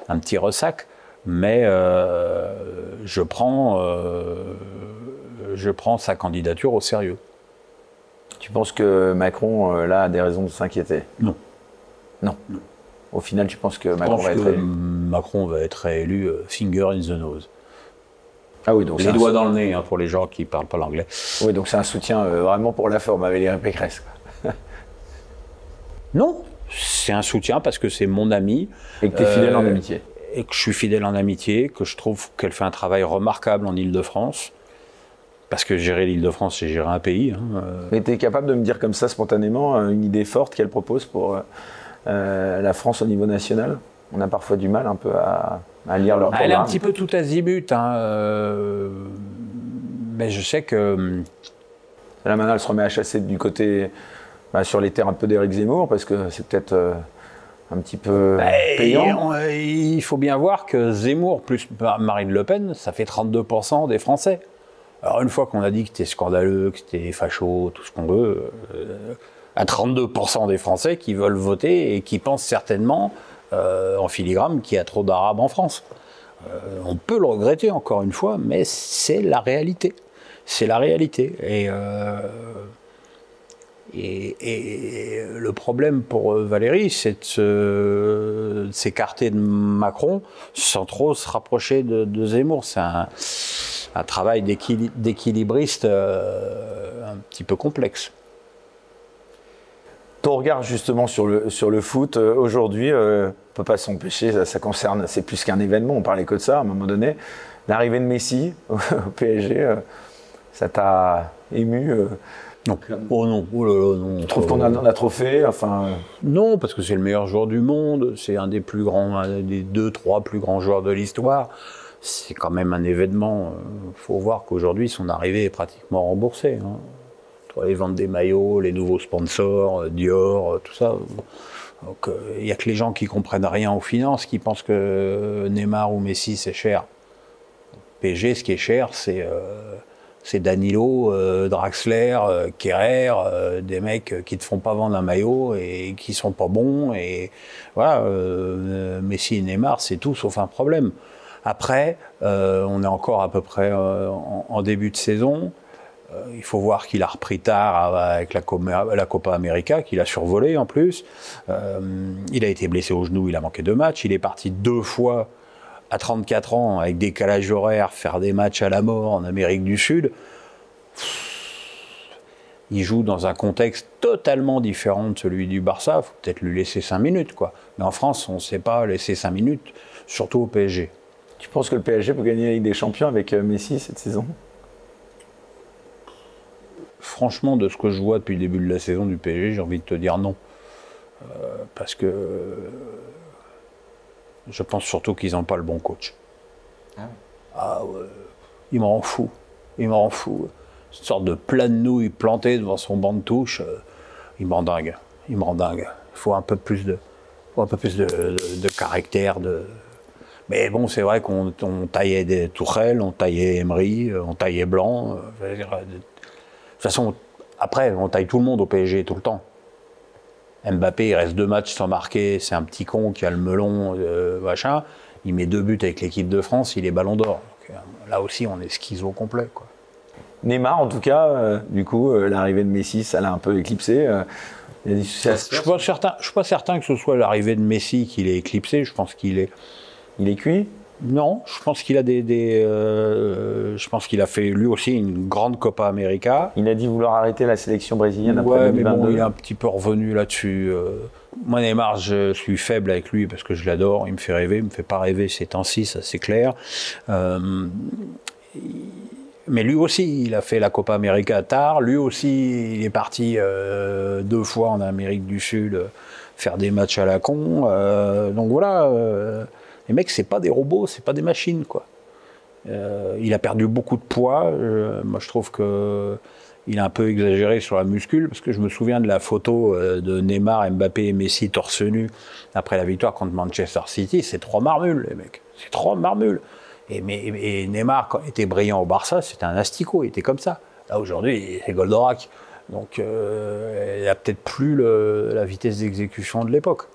un petit ressac. Mais euh, je, prends, euh, je prends sa candidature au sérieux. Tu penses que Macron, euh, là, a des raisons de s'inquiéter? Non. non. Au final, tu penses que Macron va être réélu Macron va être réélu finger in the nose. Ah oui, donc les doigts dans le nez hein, pour les gens qui ne parlent pas l'anglais. Oui, donc c'est un soutien euh, vraiment pour la forme avec les Pécresse. non, c'est un soutien parce que c'est mon ami. Et que tu es fidèle en euh, amitié. Et que je suis fidèle en amitié, que je trouve qu'elle fait un travail remarquable en Ile-de-France. Parce que gérer l'Île-de-France, c'est gérer un pays. Hein, euh. Mais tu es capable de me dire comme ça spontanément une idée forte qu'elle propose pour la France au niveau national? On a parfois du mal un peu à, lire leur Elle est un petit peu tout azimut, hein, euh, mais je sais que. Là maintenant, elle se remet à chasser du côté bah, sur les terres un peu d'Éric Zemmour parce que c'est peut-être euh, un petit peu bah, payant. il faut bien voir que Zemmour plus Marine Le Pen, ça fait 32% des Français. Alors une fois qu'on a dit que c'était scandaleux, que c'était facho, tout ce qu'on veut, euh, à 32% des Français qui veulent voter et qui pensent certainement euh, en filigrane qu'il y a trop d'Arabes en France. Euh, on peut le regretter encore une fois, mais c'est la réalité. C'est la réalité. Et, euh, le problème pour Valérie, c'est de s'écarter de, Macron sans trop se rapprocher de, Zemmour. C'est un, travail d'équilibriste un petit peu complexe ton regard justement sur le, sur le foot euh, aujourd'hui, euh, on ne peut pas s'empêcher, ça, concerne, c'est plus qu'un événement, on parlait que de ça à un moment donné. L'arrivée de Messi au, PSG, euh, ça t'a ému non. Oh non, oh là non. Tu trouves qu'on a, a trop fait enfin... Non, parce que c'est le meilleur joueur du monde, c'est un des plus grands, des deux, trois plus grands joueurs de l'histoire. C'est quand même un événement. Il faut voir qu'aujourd'hui, son arrivée est pratiquement remboursée. Hein les ventes des maillots, les nouveaux sponsors, euh, Dior, euh, tout ça. Donc il n'y a que les gens qui comprennent rien aux finances, qui pensent que Neymar ou Messi c'est cher. PG, ce qui est cher, c'est c'est Danilo, Draxler, Kerrer, des mecs qui ne te font pas vendre un maillot et qui sont pas bons. Et voilà, Messi et Neymar, c'est tout sauf un problème. Après, on est encore à peu près en, début de saison. Il faut voir qu'il a repris tard avec la, Copa América, qu'il a survolé en plus. il a été blessé au genou, il a manqué deux matchs. Il est parti deux fois à 34 ans avec décalage horaire, faire des matchs à la mort en Amérique du Sud. Il joue dans un contexte totalement différent de celui du Barça. Il faut peut-être lui laisser 5 minutes, quoi. Mais en France, on ne sait pas laisser 5 minutes, surtout au PSG. Tu penses que le PSG peut gagner la Ligue des Champions avec euh, Messi cette saison? Franchement, de ce que je vois depuis le début de la saison du PSG, j'ai envie de te dire non. Euh, parce que je pense surtout qu'ils n'ont pas le bon coach. Ah, ah ouais. Il m'en fout. Il m'en fout. Une sorte de plat de nouilles planté devant son banc de touche. Euh, il m'en dingue. Il m'en dingue. Il faut un peu plus de, un peu plus de, caractère. De... Mais bon, c'est vrai qu'on taillait des tourelles, on taillait Emery, on taillait Blanc. Euh, toute façon, après, on taille tout le monde au PSG tout le temps. Mbappé, il reste deux matchs sans marquer, c'est un petit con qui a le melon, euh, machin. Il met deux buts avec l'équipe de France, il est ballon d'or. Euh, là aussi, on est schizo complet. Quoi. Neymar, en tout cas, euh, du coup, l'arrivée de Messi, ça l'a un peu éclipsé. je ne suis, pas certain, je suis pas certain que ce soit l'arrivée de Messi qui l'ait éclipsé. Je pense qu'il est. Il est cuit? Non, je pense qu'il a des, euh, je pense qu'il a fait lui aussi une grande Copa América. Il a dit vouloir arrêter la sélection brésilienne après ouais, Mais bon, il est un petit peu revenu là-dessus. Euh. Moi, Neymar, je suis faible avec lui parce que je l'adore. Il me fait rêver, il me fait pas rêver ces temps-ci, ça c'est clair. Euh, mais lui aussi, il a fait la Copa América tard. Lui aussi, il est parti deux fois en Amérique du Sud faire des matchs à la con. donc voilà les mecs, c'est pas des robots, c'est pas des machines, quoi. Euh, il a perdu beaucoup de poids. Euh, moi, je trouve que il a un peu exagéré sur la muscule, parce que je me souviens de la photo euh, de Neymar, Mbappé et Messi torse nu après la victoire contre Manchester City. C'est trois marmules, les mecs. C'est trois marmules. Et, Neymar, quand il était brillant au Barça, c'était un asticot, il était comme ça. Là, aujourd'hui, c'est Goldorak. Donc, il a peut-être plus la vitesse d'exécution de l'époque.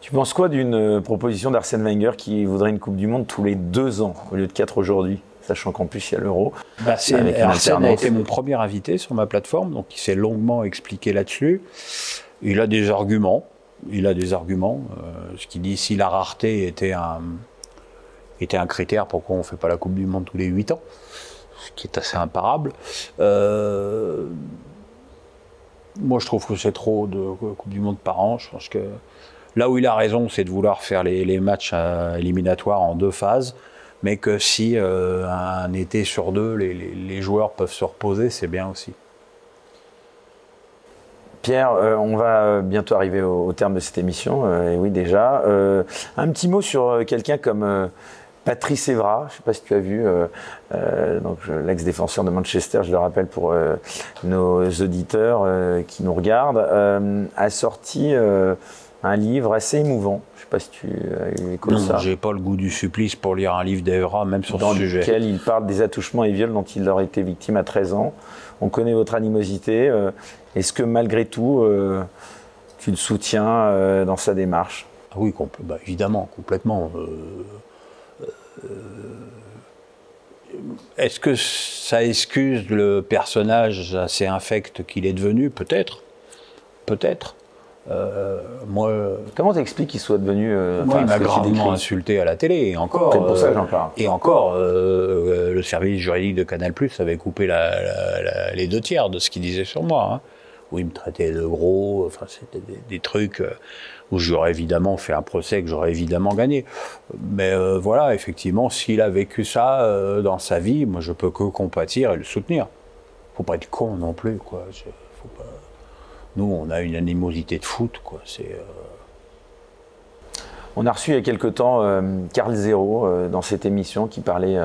Tu penses quoi d'une euh, proposition d'Arsène Wenger qui voudrait une Coupe du Monde tous les deux ans au lieu de quatre aujourd'hui sachant qu'en plus il y a l'euro? Bah, Arsène a été mon premier invité sur ma plateforme, donc il s'est longuement expliqué là-dessus. Il a des arguments, il a des arguments. Euh, ce qui dit si la rareté était un, était un critère, pourquoi on ne fait pas la Coupe du Monde tous les huit ans? Ce qui est assez imparable. Euh, moi je trouve que c'est trop de Coupe du Monde par an. Je pense que Là où il a raison, c'est de vouloir faire les, matchs euh, éliminatoires en deux phases, mais que si euh, un été sur deux, les, joueurs peuvent se reposer, c'est bien aussi. Pierre, euh, on va bientôt arriver au, terme de cette émission. et oui, déjà. un petit mot sur quelqu'un comme Patrice Evra. Je ne sais pas si tu as vu, l'ex-défenseur de Manchester, je le rappelle pour nos auditeurs qui nous regardent, a sorti un livre assez émouvant. Je ne sais pas si tu as eu écho ça. Non, j'ai pas le goût du supplice pour lire un livre d'Evra, même sur Dans ce sujet. Dans lequel il parle des attouchements et viols dont il aurait été victime à 13 ans. On connaît votre animosité. Euh, est-ce que malgré tout, euh, tu le soutiens euh, dans sa démarche? Ah Oui, bah, évidemment, complètement. Est-ce que ça excuse le personnage assez infect qu'il est devenu? Peut-être. Peut-être. Euh, moi, Comment t'expliques qu'il soit devenu. Euh, moi, il m'a grandement insulté à la télé. Et encore, pour ça j'en parle. Et encore, euh, le service juridique de Canal Plus avait coupé la, les deux tiers de ce qu'il disait sur moi. Hein, où il me traitait de gros. Enfin, c'était des, trucs où j'aurais évidemment fait un procès que j'aurais évidemment gagné. Mais voilà, effectivement, s'il a vécu ça dans sa vie, moi, je peux que compatir et le soutenir. Faut pas être con non plus, quoi. Nous, on a une animosité de foot, quoi. Euh, on a reçu il y a quelque temps euh, Carl Zéro euh, dans cette émission qui parlait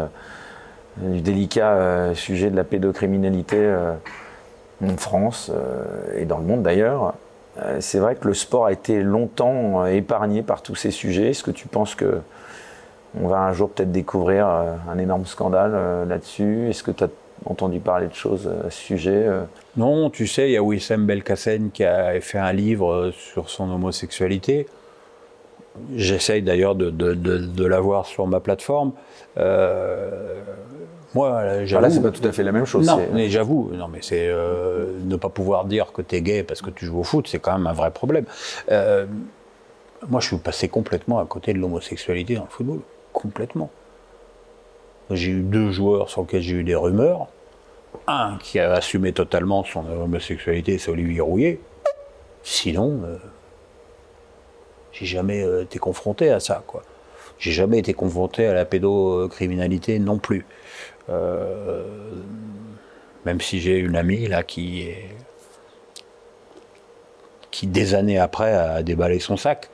du délicat sujet de la pédocriminalité en France et dans le monde d'ailleurs. c'est vrai que le sport a été longtemps épargné par tous ces sujets. Est-ce que tu penses que on va un jour peut-être découvrir un énorme scandale là-dessus? Est-ce que tu as entendu parler de choses à ce sujet non, tu sais, il y a Wissem Belkacem qui a fait un livre sur son homosexualité. J'essaye d'ailleurs de, de, de, l'avoir sur ma plateforme. Euh, moi, j'avoue. Là, c'est pas tout à fait la même chose. Non, mais j'avoue, non, mais c'est euh, ne pas pouvoir dire que tu es gay parce que tu joues au foot, c'est quand même un vrai problème. Euh, moi, je suis passé complètement à côté de l'homosexualité dans le football, complètement. J'ai eu deux joueurs sur lesquels j'ai eu des rumeurs. Un qui a assumé totalement son homosexualité, c'est Olivier Rouillet. Sinon, euh, j'ai jamais été confronté à ça, quoi. J'ai jamais été confronté à la pédocriminalité non plus. Euh, même si j'ai une amie là qui est qui des années après a déballé son sac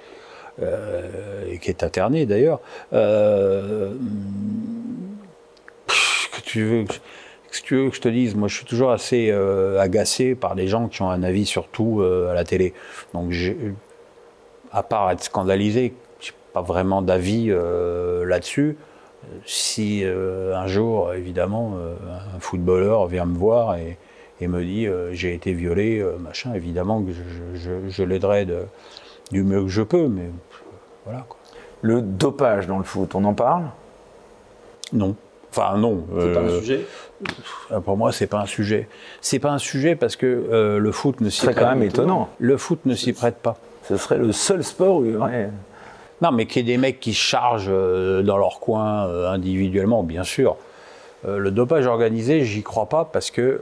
euh, et qui est internée d'ailleurs. Euh, tu veux que tu veux que je te dise, moi je suis toujours assez agacé par les gens qui ont un avis sur tout à la télé. Donc à part être scandalisé, j'ai pas vraiment d'avis là-dessus si euh, un jour, évidemment, euh, un footballeur vient me voir et, me dit euh, j'ai été violé, machin, évidemment que je, l'aiderai du mieux que je peux, mais voilà. Quoi. Le dopage dans le foot, on en parle? Non. Enfin non. C'est pas un sujet. Pour moi, c'est pas un sujet. C'est pas un sujet parce que le foot ne s'y prête. C'est quand même étonnant. Le foot ne s'y prête pas. Ce serait le seul sport où il y aurait non, mais qu'il y ait des mecs qui chargent euh, dans leur coin euh, individuellement, bien sûr. Euh, le dopage organisé, j'y crois pas parce que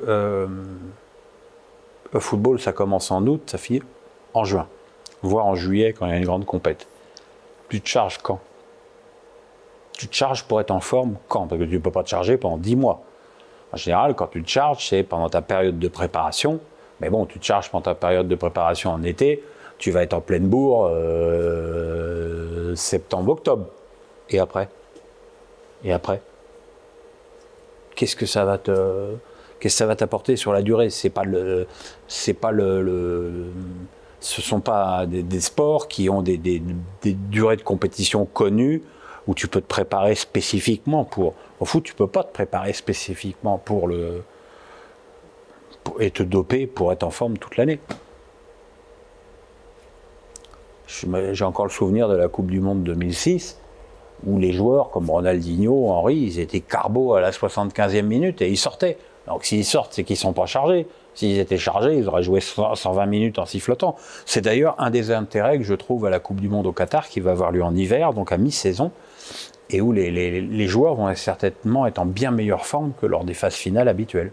le football, ça commence en août, ça finit en juin, voire en juillet quand il y a une grande compète. Tu te charges quand? Tu te charges pour être en forme quand? Parce que tu ne peux pas te charger pendant 10 mois. En général, quand tu te charges, c'est pendant ta période de préparation. Mais bon, tu te charges pendant ta période de préparation en été tu vas être en pleine bourre euh, septembre-octobre. Et après? Et après? Qu'est-ce que ça va te qu'est-ce que ça va t'apporter sur la durée? C'est pas le c'est pas le, ce sont pas des, sports qui ont des, des, durées de compétition connues où tu peux te préparer spécifiquement pour. Au foot, tu peux pas te préparer spécifiquement pour le et te doper pour être en forme toute l'année. J'ai encore le souvenir de la Coupe du Monde 2006, où les joueurs comme Ronaldinho, Henri, ils étaient carbo à la 75e minute et ils sortaient. Donc s'ils sortent, c'est qu'ils sont pas chargés. S'ils étaient chargés, ils auraient joué 120 minutes en sifflotant. C'est d'ailleurs un des intérêts que je trouve à la Coupe du Monde au Qatar, qui va avoir lieu en hiver, donc à mi-saison, et où les, les, joueurs vont certainement être en bien meilleure forme que lors des phases finales habituelles.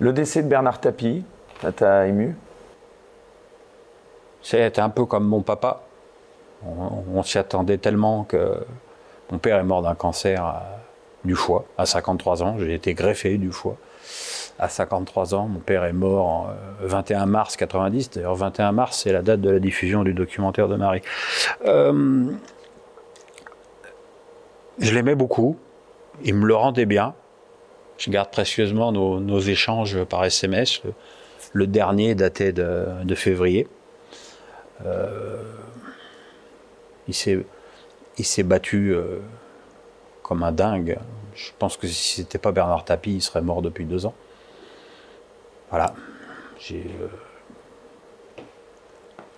Le décès de Bernard Tapie, ça t'a ému? C'est un peu comme mon papa. On, s'y attendait tellement que mon père est mort d'un cancer du foie à 53 ans. J'ai été greffé du foie à 53 ans. Mon père est mort en 21 euh, mars 90. D'ailleurs, 21 mars, c'est la date de la diffusion du documentaire de Marie. Euh, je l'aimais beaucoup. Il me le rendait bien. Je garde précieusement nos, échanges par SMS. Le, dernier datait de février. Euh, il s'est battu comme un dingue. Je pense que si c'était pas Bernard Tapie, il serait mort depuis deux ans. Voilà. J'ai euh,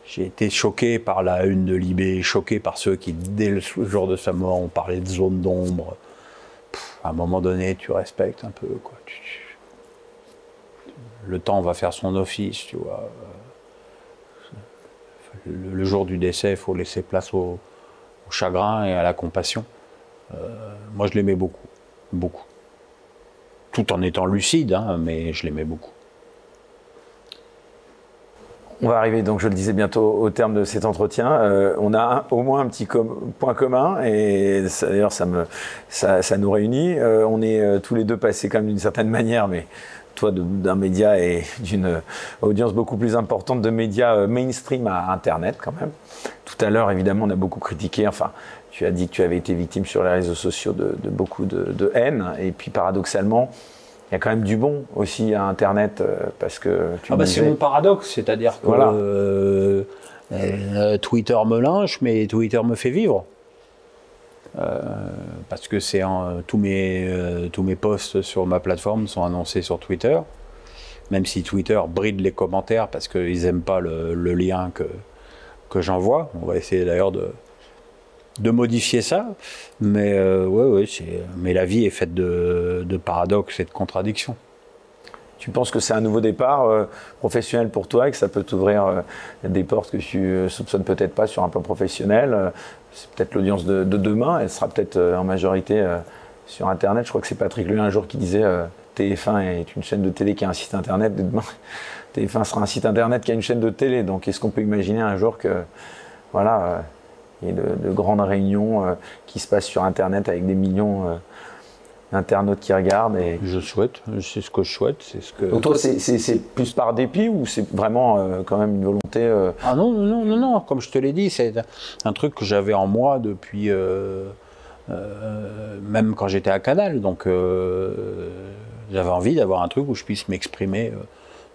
j'ai été choqué par la une de Libé, choqué par ceux qui, dès le jour de sa mort, ont parlé de zone d'ombre. À un moment donné, tu respectes un peu. Quoi. le temps va faire son office, tu vois le, jour du décès, il faut laisser place au, chagrin et à la compassion. Euh, moi, je l'aimais beaucoup, beaucoup. Tout en étant lucide, hein, mais je l'aimais beaucoup. On va arriver, donc je le disais bientôt au terme de cet entretien. Euh, on a au moins un petit point commun, et d'ailleurs ça, nous réunit. Euh, on est tous les deux passés quand même d'une certaine manière, mais toi d'un média et d'une audience beaucoup plus importante de médias euh, mainstream à Internet quand même. Tout à l'heure, évidemment, on a beaucoup critiqué, enfin, tu as dit que tu avais été victime sur les réseaux sociaux de, beaucoup de, haine, et puis paradoxalement, il y a quand même du bon aussi à Internet, euh, parce que tu ah bah C'est mon paradoxe, c'est-à-dire que euh, Twitter me lynche, mais Twitter me fait vivre. Euh, parce que c'est tous mes euh, tous mes posts sur ma plateforme sont annoncés sur Twitter, même si Twitter bride les commentaires parce qu'ils n'aiment pas le, lien que que j'envoie. On va essayer d'ailleurs de, de modifier ça. Mais, euh, mais la vie est faite de, paradoxes et de contradictions. Tu penses que c'est un nouveau départ euh, professionnel pour toi et que ça peut t'ouvrir euh, des portes que tu soupçonnes peut-être pas sur un plan professionnel C'est peut-être l'audience de, demain, elle sera peut-être en majorité sur Internet. Je crois que c'est Patrick Lui un jour qui disait TF1 est une chaîne de télé qui a un site Internet. Demain, TF1 sera un site Internet qui a une chaîne de télé. Donc est-ce qu'on peut imaginer un jour que voilà, il y ait de, de grandes réunions qui se passent sur Internet avec des millions internautes qui regardent. Et... Je souhaite, c'est ce que je souhaite. C'est ce que... Donc toi, c'est plus par dépit ou c'est vraiment euh, quand même une volonté euh Ah non, non, non, non, comme je te l'ai dit, c'est un truc que j'avais en moi depuis... Euh, même quand j'étais à Canal, donc j'avais envie d'avoir un truc où je puisse m'exprimer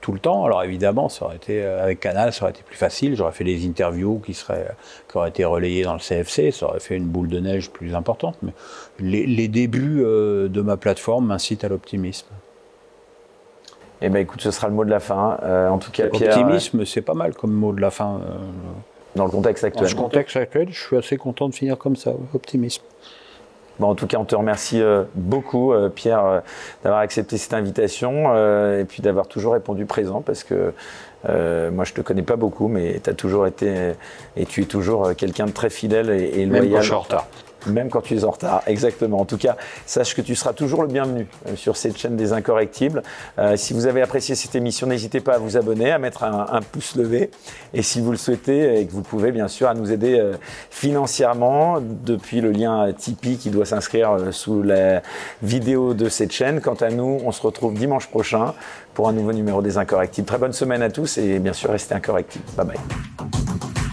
tout le temps. Alors évidemment, ça aurait été euh, avec Canal, ça aurait été plus facile. J'aurais fait des interviews qui seraient, qui auraient été relayées dans le CFC. Ça aurait fait une boule de neige plus importante. Mais les, débuts euh, de ma plateforme m'incitent à l'optimisme. Eh ben écoute, ce sera le mot de la fin. Euh, en tout cas, Pierre. Optimisme, c'est pas mal comme mot de la fin. dans le contexte actuel. Dans le contexte actuel, je suis assez content de finir comme ça. Optimisme en tout cas, on te remercie euh, beaucoup, euh, Pierre, euh, d'avoir accepté cette invitation et puis d'avoir toujours répondu présent parce que moi, je te connais pas beaucoup, mais tu as toujours été et tu es toujours quelqu'un de très fidèle et, loyal. Même quand retard même quand tu es en retard. Exactement. En tout cas, sache que tu seras toujours le bienvenu euh, sur cette chaîne des incorrectibles. Euh, si vous avez apprécié cette émission, n'hésitez pas à vous abonner, à mettre un, pouce levé. Et si vous le souhaitez, et que vous pouvez bien sûr à nous aider euh, financièrement depuis le lien Tipeee qui doit s'inscrire sous la vidéo de cette chaîne. Quant à nous, on se retrouve dimanche prochain pour un nouveau numéro des incorrectibles. Très bonne semaine à tous et bien sûr restez incorrectibles. Bye bye.